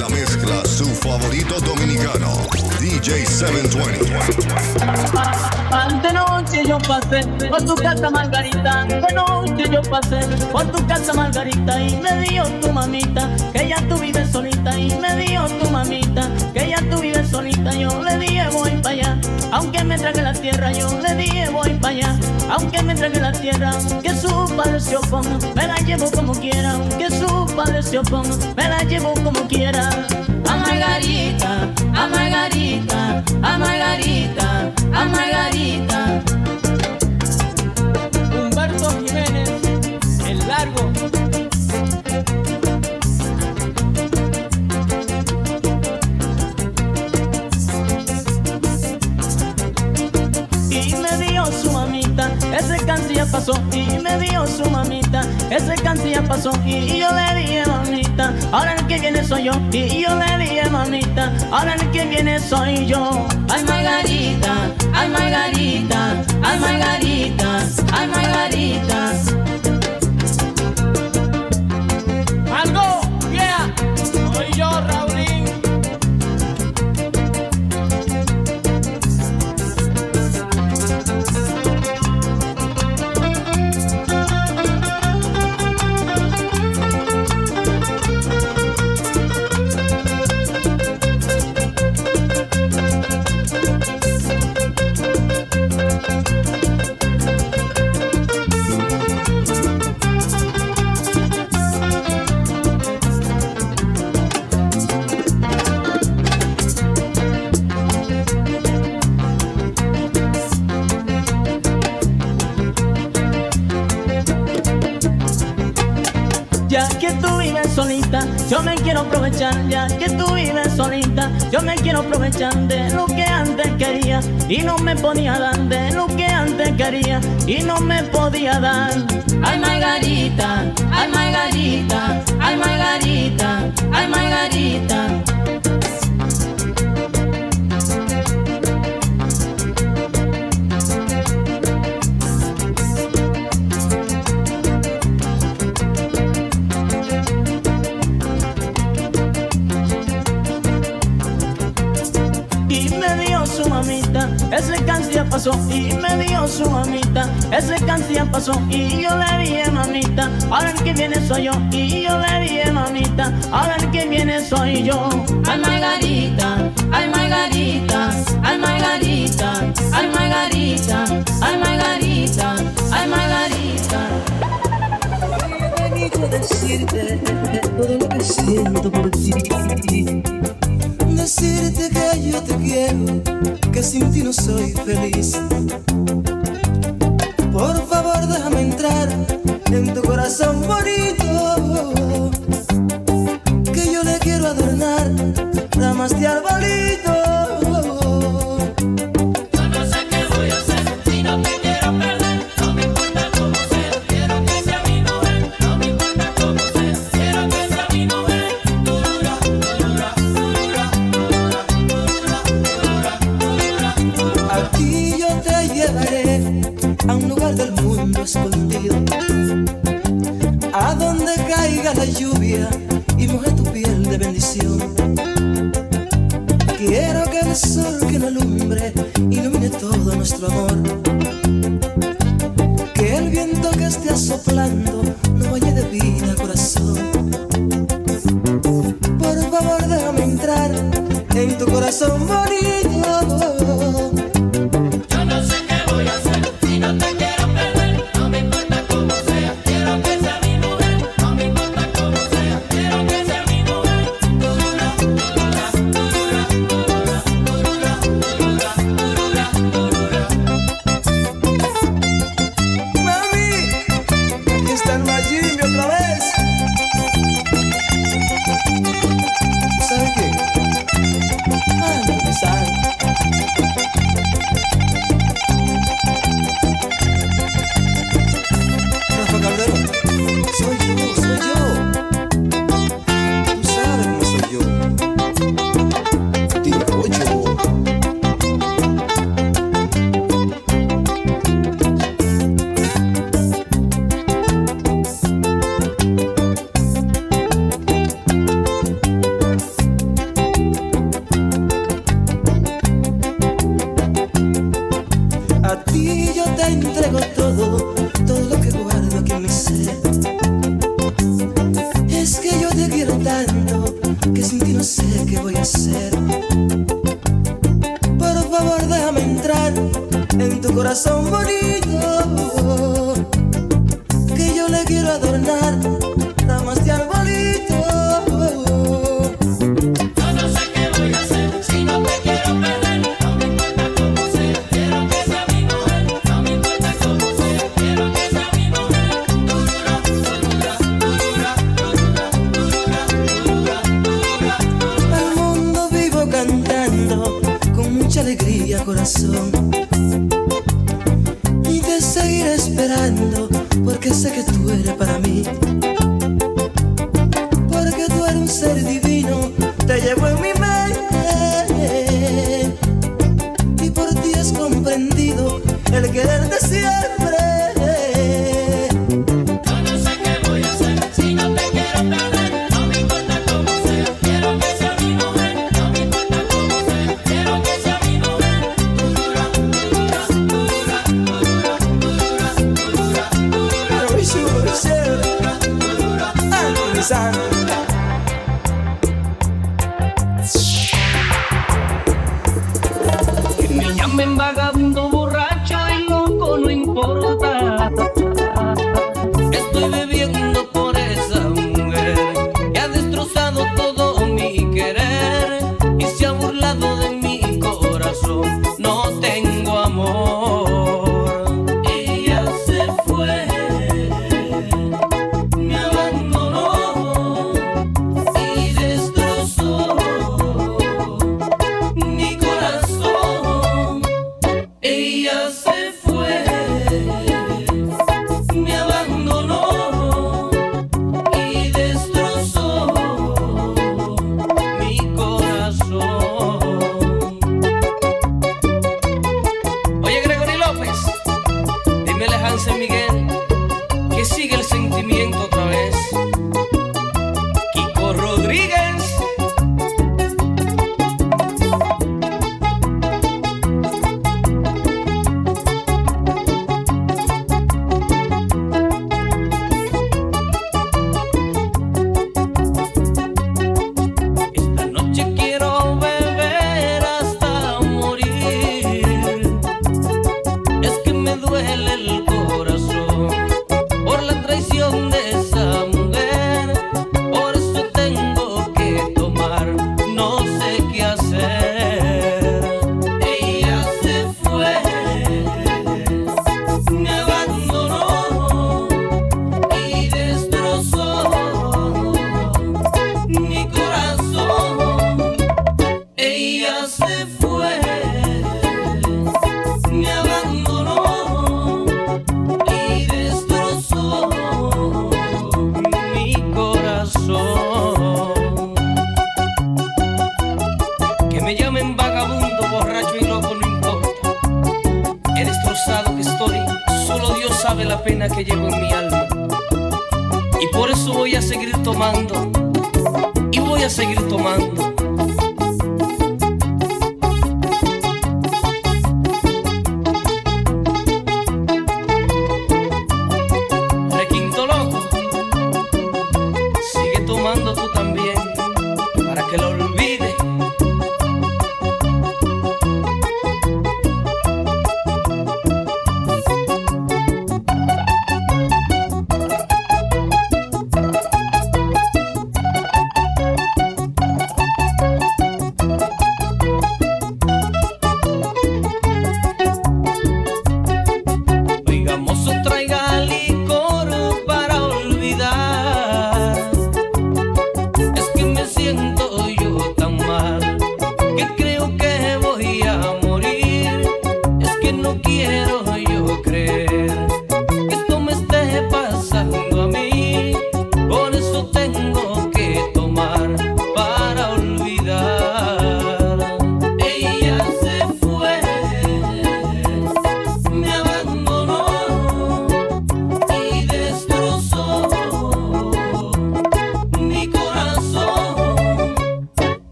La mezcla, favorito dominicano, DJ 720. De noche yo pasé por tu casa Margarita, de noche yo pasé por tu casa Margarita y me dio tu mamita que ya tú vives solita y me dio tu mamita que ya tú vives solita. Yo le dije voy para allá, aunque me trague la tierra, yo le dije voy para allá, aunque me trague la tierra, que su padre se oponga, me la llevo como quiera, que su padre se oponga, me la llevo como quiera. Margarita, a Margarita, a Margarita, a Margarita. Pasó. Y me dio su mamita, ese cáncer ya pasó. Y yo le dije mamita, ahora el que viene soy yo. Y yo le dije mamita, ahora el que viene soy yo. Ay Margarita, ay Margarita, ay Margarita, ay Margarita. Ya que tú vives solita, yo me quiero aprovechar. Ya que tú vives solita, yo me quiero aprovechar de lo que antes quería y no me podía dar. De lo que antes quería y no me podía dar. Ay Margarita, ay Margarita, ay Margarita, ay Margarita. Pasó. Y me dio su mamita, ese ya pasó. Y yo le dije mamita, ahora el que viene soy yo. Y yo le dije mamita, ahora el que viene soy yo. Ay Margarita, ay Margarita, ay Margarita, ay Margarita, ay Margarita, ay Margarita. He venido a decirte todo lo que siento por ti. Decirte que yo te quiero, que sin ti no soy feliz. Por favor, déjame entrar en tu corazón bonito. Que yo le quiero adornar ramas de arbolito. El sol que no alumbre ilumine todo nuestro amor. Que el viento que esté soplando no vaya de vida, corazón. Por favor, déjame entrar en tu corazón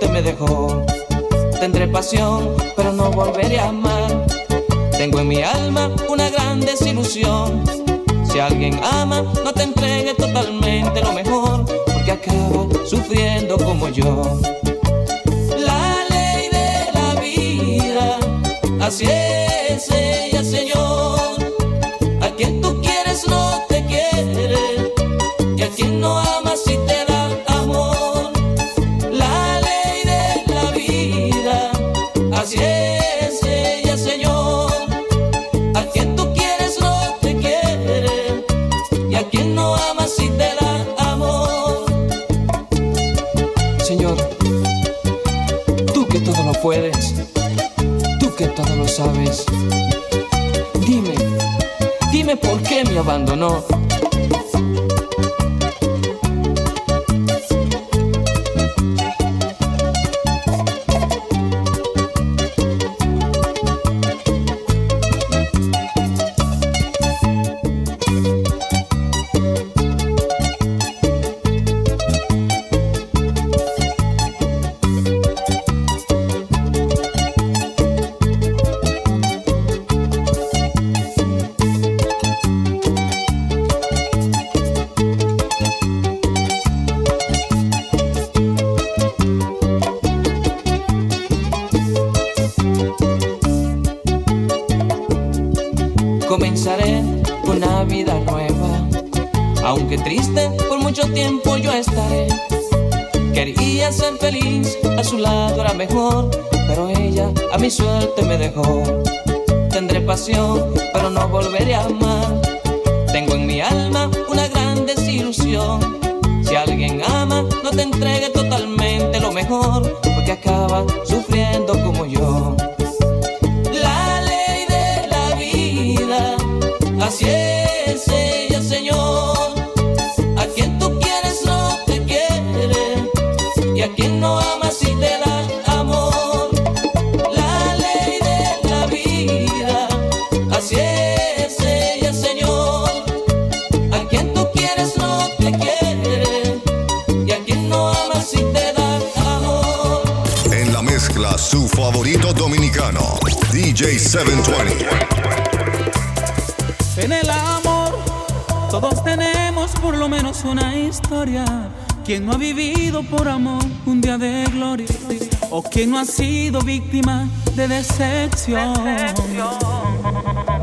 suerte me dejó. Tendré pasión, pero no volveré a amar. Tengo en mi alma una gran desilusión. Si alguien ama, no te entregue totalmente lo mejor, porque acaba sufriendo como yo. La ley de la vida, así es ella, Señor. A quien tú quieres no abandonó. Porque acaba sufriendo como yo. La ley de la vida, así es DJ720. En el amor, todos tenemos por lo menos una historia. Quien no ha vivido por amor un día de gloria, o quien no ha sido víctima de decepción.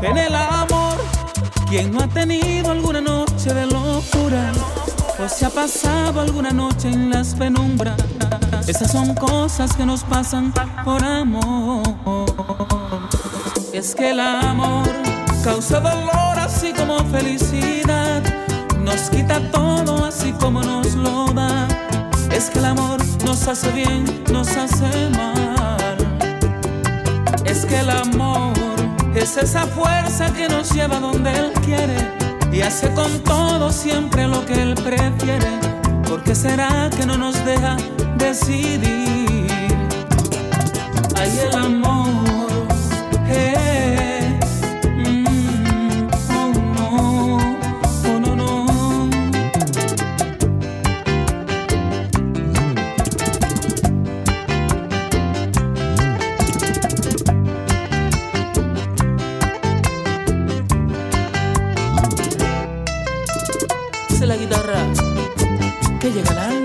En el amor, quien no ha tenido alguna noche de locura, o se ha pasado alguna noche en las penumbras. Esas son cosas que nos pasan por amor. Es que el amor causa dolor así como felicidad. Nos quita todo así como nos lo da. Es que el amor nos hace bien, nos hace mal. Es que el amor es esa fuerza que nos lleva donde Él quiere y hace con todo siempre lo que Él prefiere. ¿Por qué será que no nos deja decidir? Hay el amor. Que llega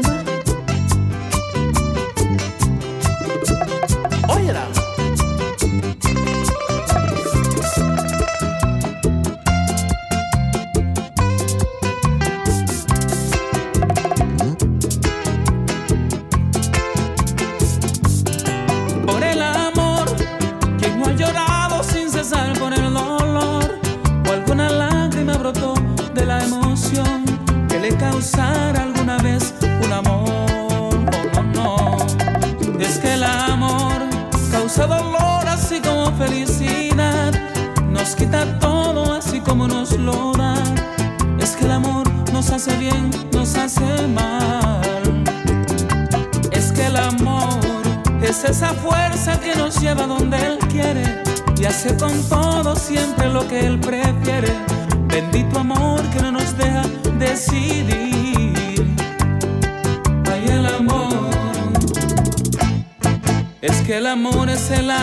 el amor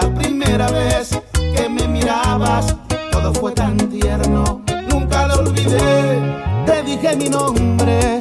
la primera vez que me mirabas, todo fue tan tierno, nunca lo olvidé, te dije mi nombre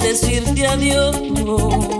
decirte adiós.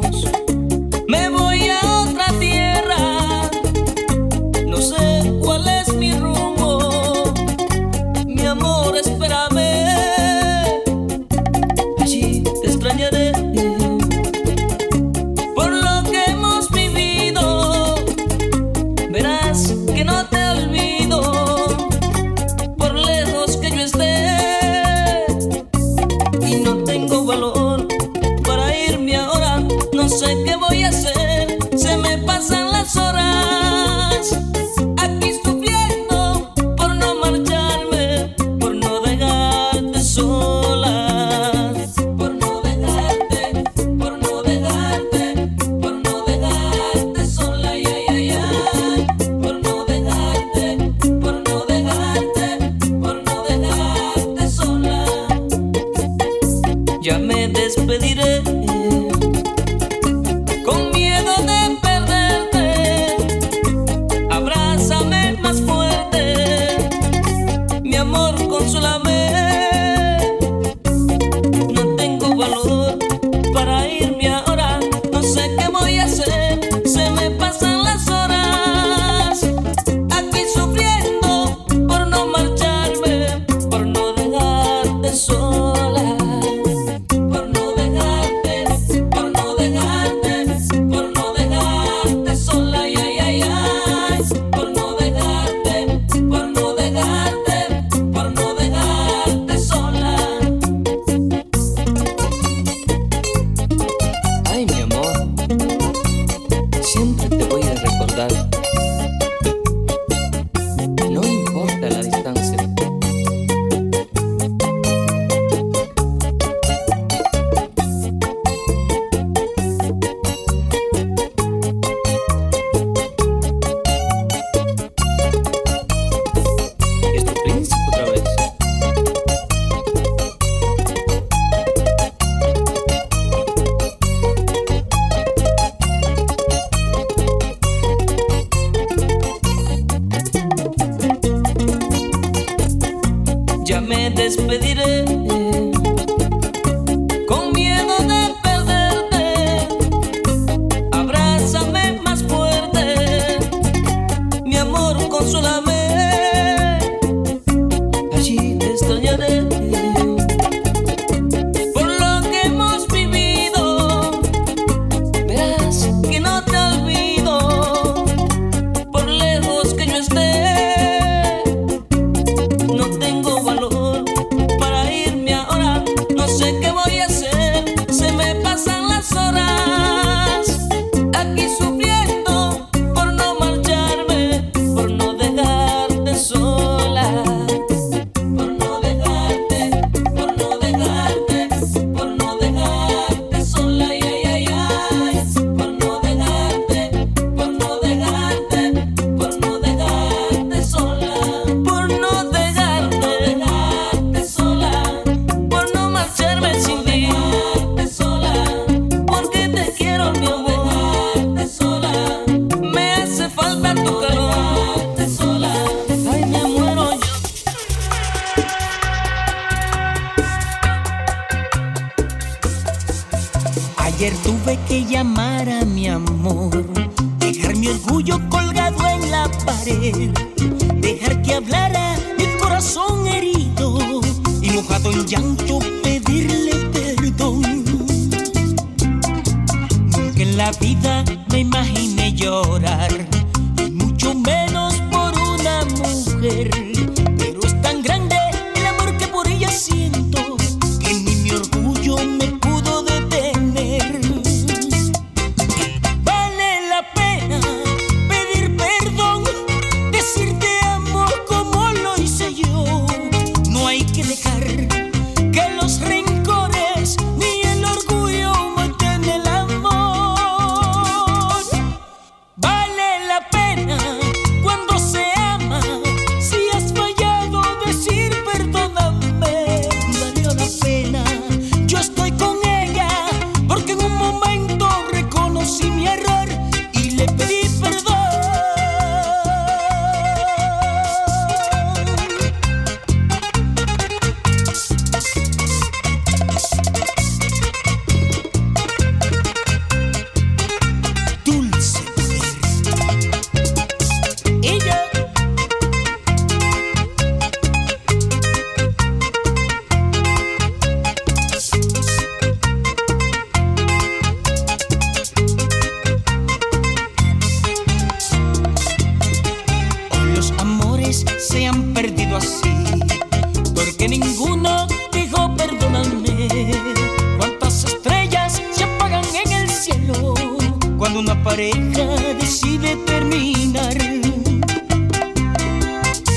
una pareja decide terminar.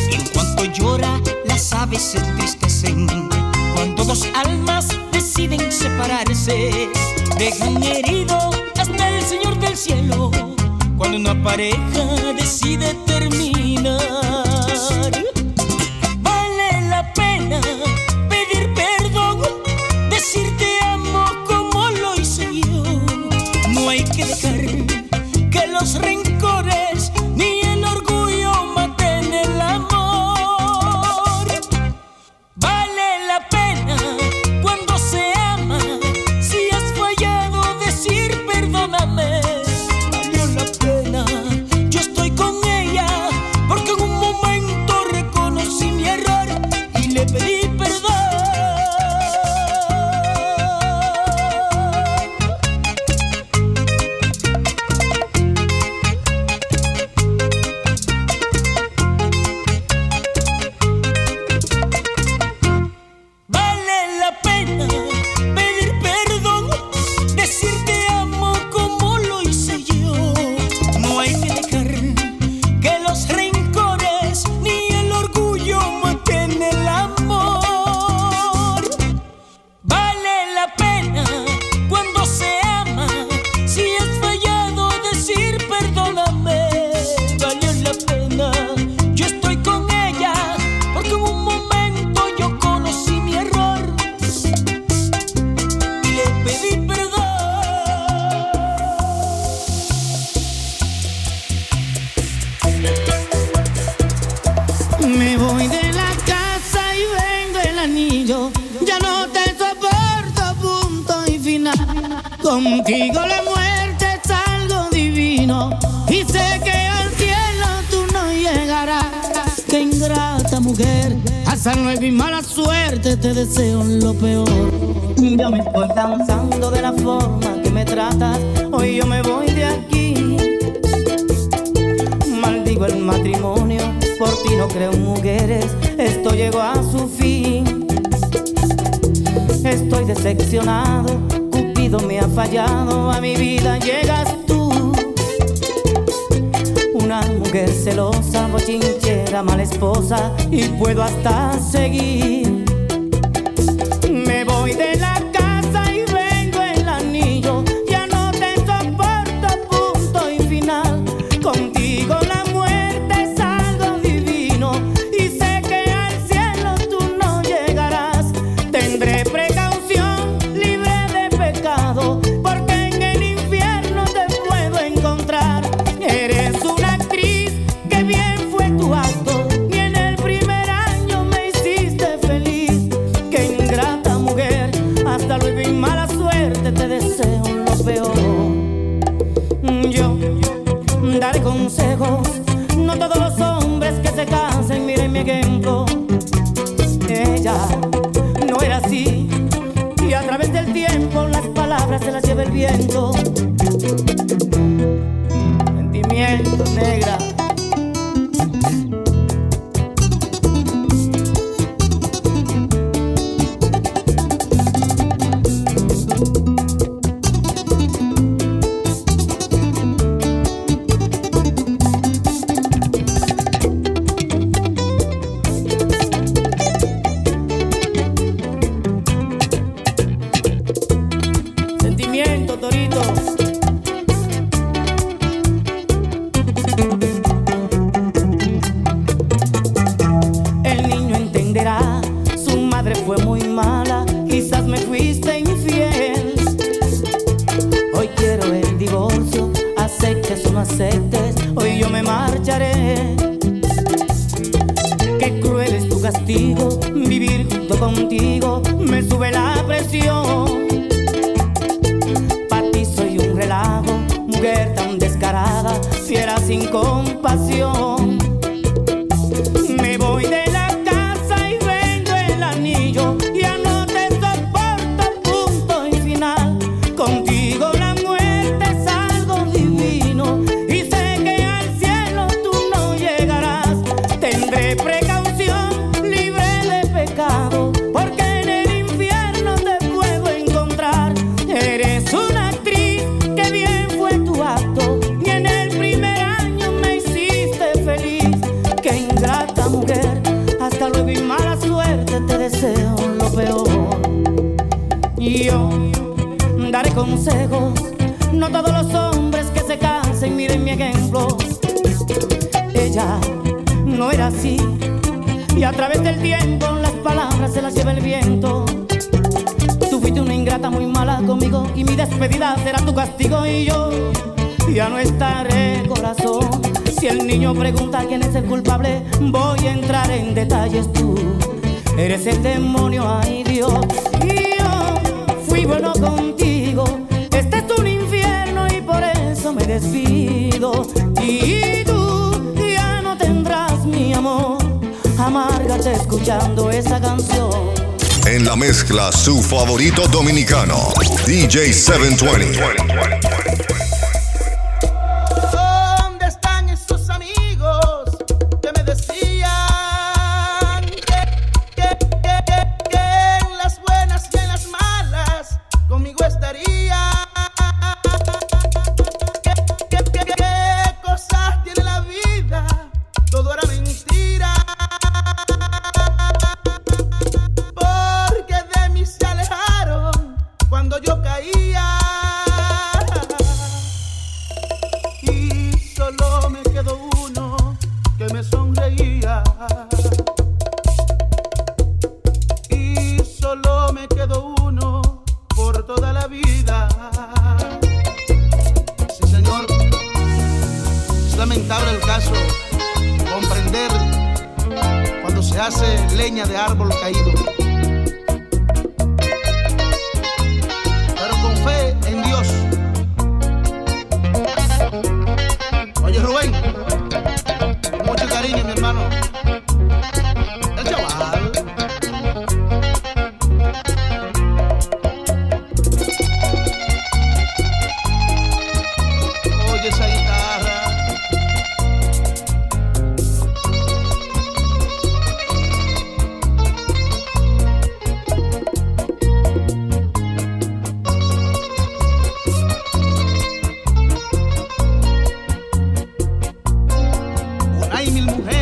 Y en cuanto llora, las aves se entristecen. Cuando dos almas deciden separarse, dejan herido hasta el Señor del cielo. Cuando una pareja decide terminar. Contigo la muerte es algo divino y sé que al cielo tú no llegarás. Qué ingrata mujer, hasta no nueva y mala suerte te deseo lo peor. Yo me estoy cansando de la forma que me tratas, hoy yo me voy de aquí. Maldigo el matrimonio, por ti no creo mujeres, esto llegó a su fin. Estoy decepcionado me ha fallado, a mi vida llegas tú. Una mujer celosa, bochinchera, mala esposa, y puedo hasta seguir. Me voy de la y tú ya no tendrás mi amor. Amárgate escuchando esa canción. En la mezcla, su favorito dominicano, DJ 720. el mujer.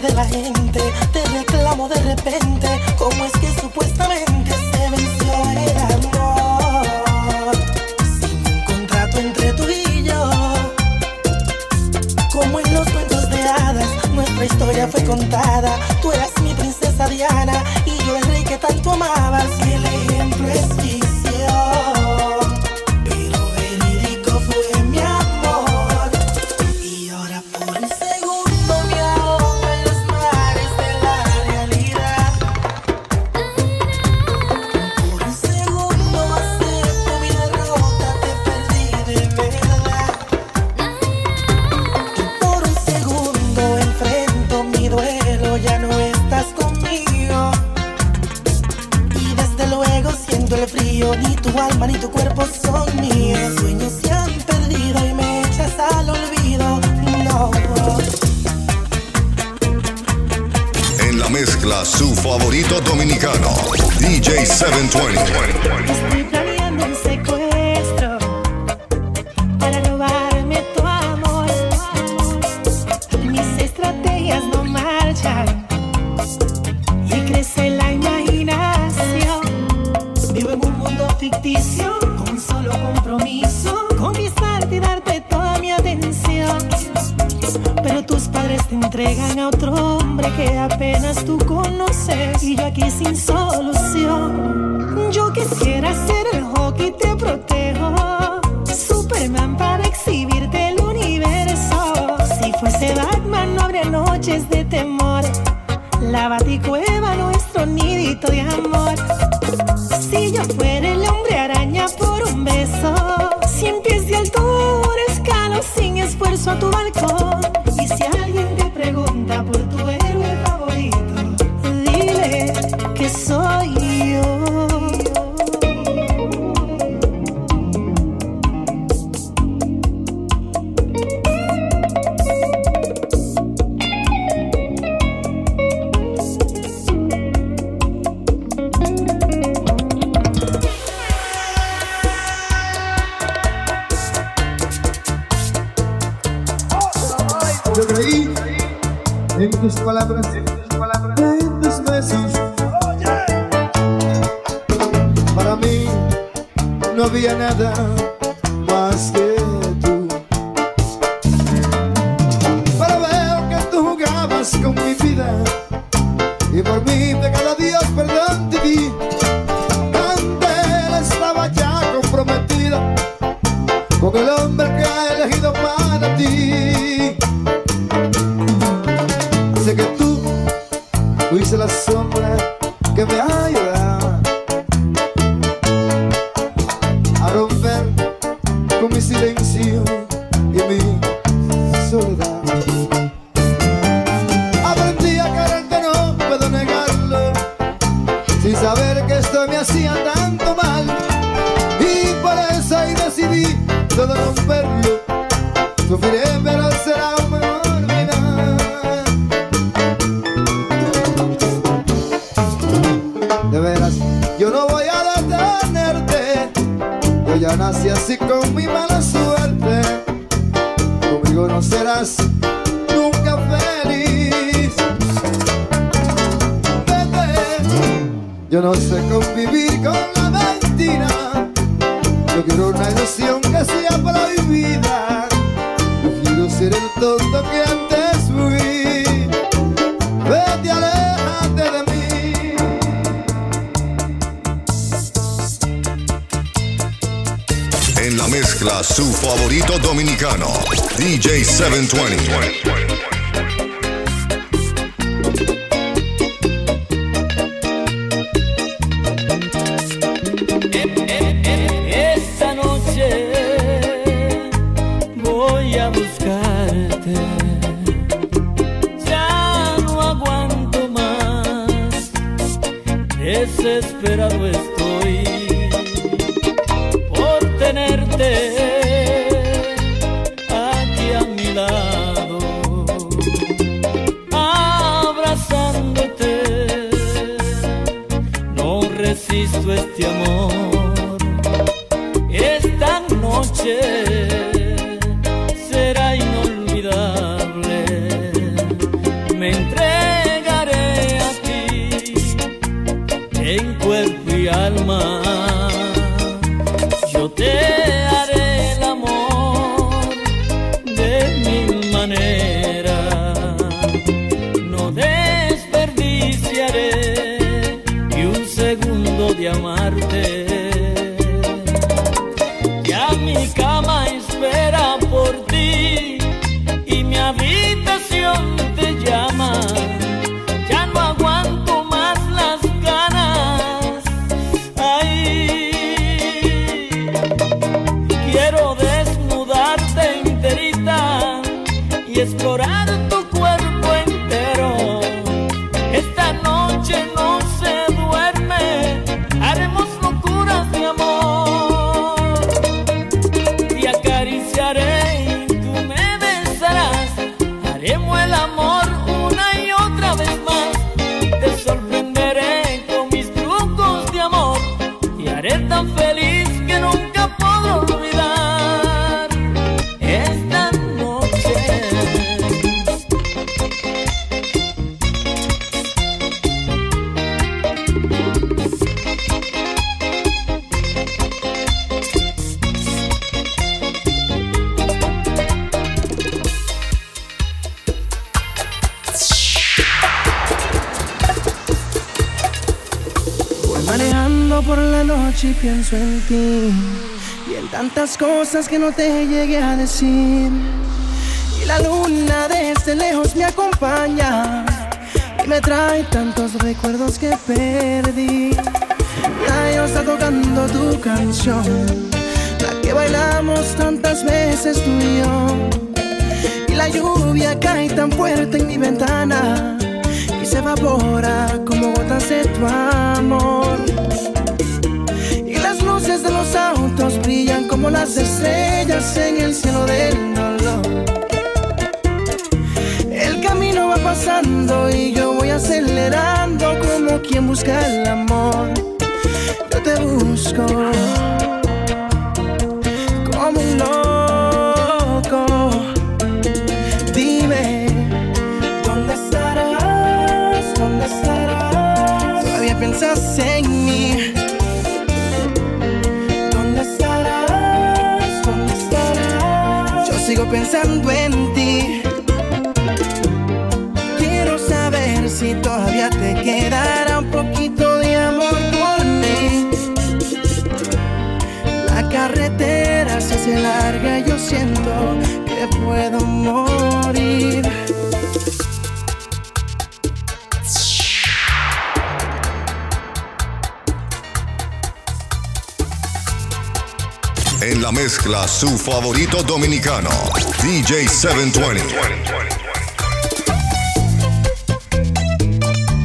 de la gente, te reclamo de repente. Yo no sé convivir con la mentira. Yo quiero una ilusión que sea prohibida. Yo quiero ser el tonto que antes fui. Vete, aléjate de mí. En la mezcla, su favorito dominicano DJ 720 y explorar pienso en ti y en tantas cosas que no te llegué a decir. Y la luna desde lejos me acompaña y me trae tantos recuerdos que perdí. Ya está tocando tu canción, la que bailamos tantas veces tú y yo. Y la lluvia cae tan fuerte en mi ventana y se evapora como gotas de tu amor. Luces de los autos brillan como las estrellas en el cielo del dolor. El camino va pasando y yo voy acelerando como quien busca el amor. Yo te busco pensando en ti. Quiero saber si todavía te quedará un poquito de amor por mí. La carretera se hace larga yo siento que puedo morir. Mezcla, su favorito dominicano, DJ 720.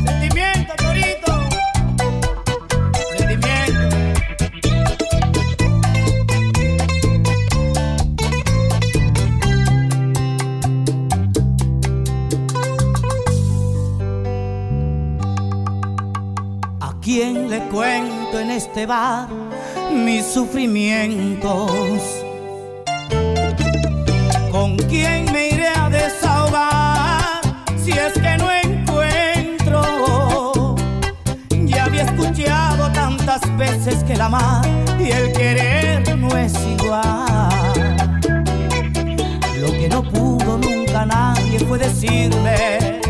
Sentimiento, Torito. Sentimiento. ¿A quién le cuento en este bar mis sufrimientos? Y el querer no es igual. Lo que no pudo nunca nadie fue decirme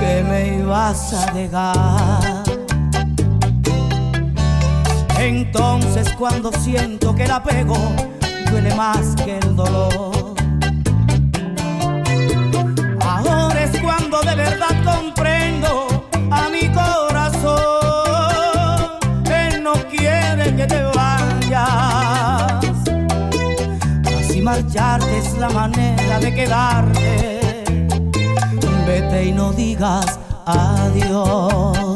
que me ibas a dejar. Entonces cuando siento que el apego duele más que el dolor. Ahora es cuando de verdad comprendo marcharte es la manera de quedarte. Vete y no digas adiós.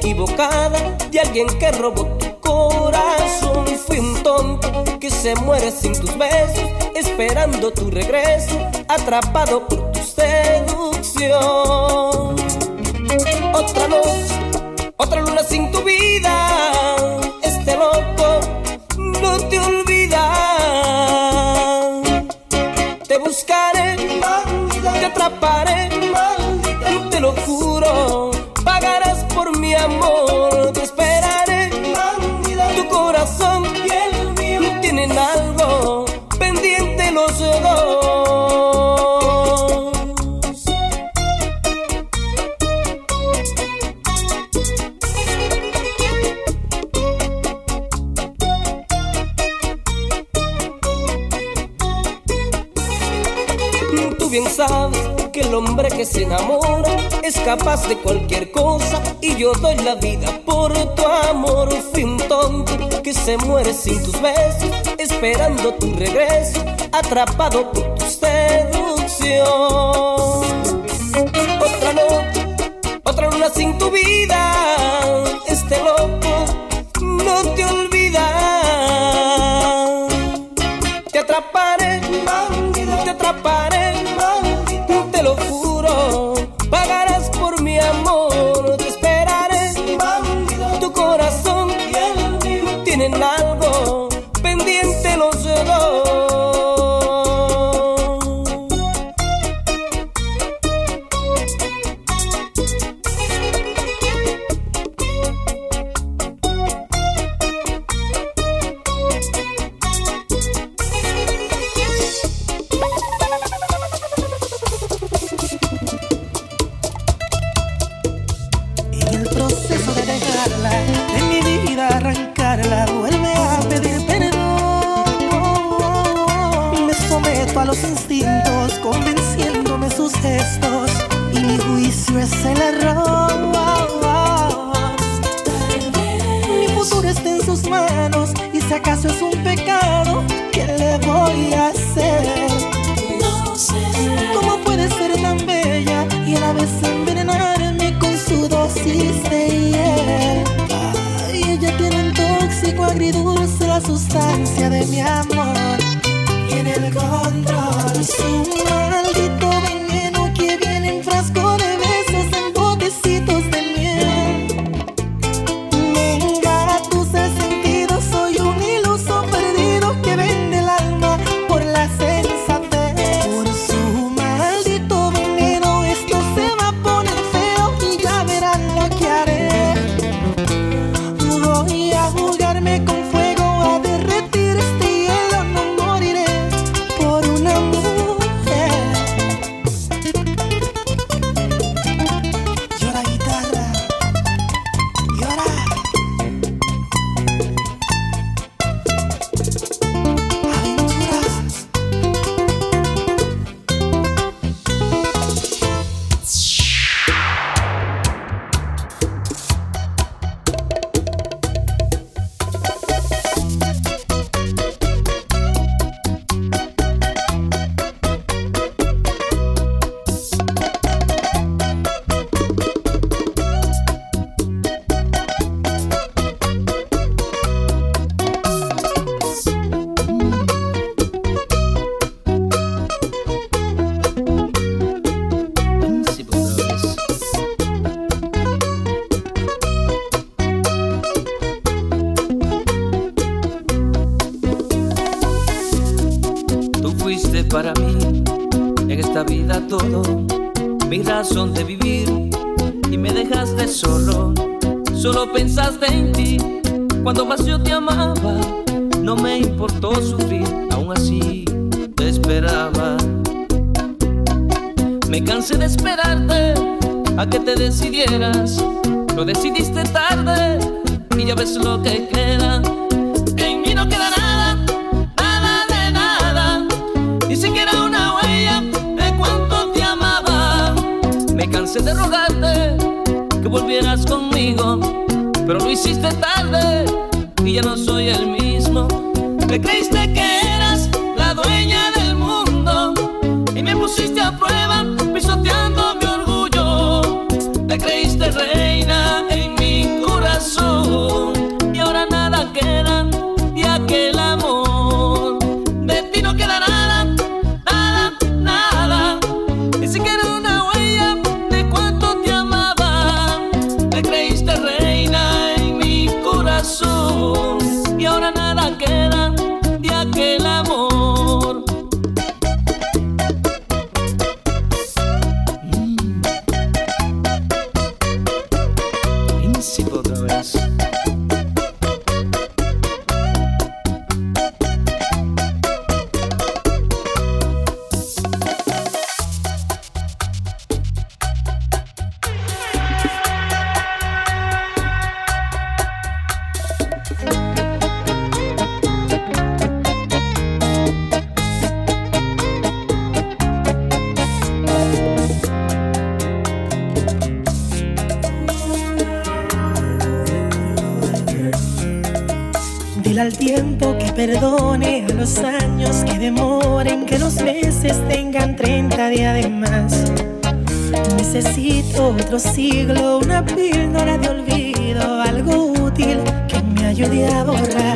equivocada de alguien que robó tu corazón. Fui un tonto que se muere sin tus besos, esperando tu regreso, atrapado por tu seducción. Otra noche de cualquier cosa y yo doy la vida por tu amor. Fui un tonto que se muere sin tus besos, esperando tu regreso, atrapado por tu seducción. Otra noche, otra luna sin tu vida perdone a los años que demoren, que los meses tengan 30 días de más. Necesito otro siglo, una píldora de olvido, algo útil que me ayude a borrar.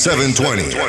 720.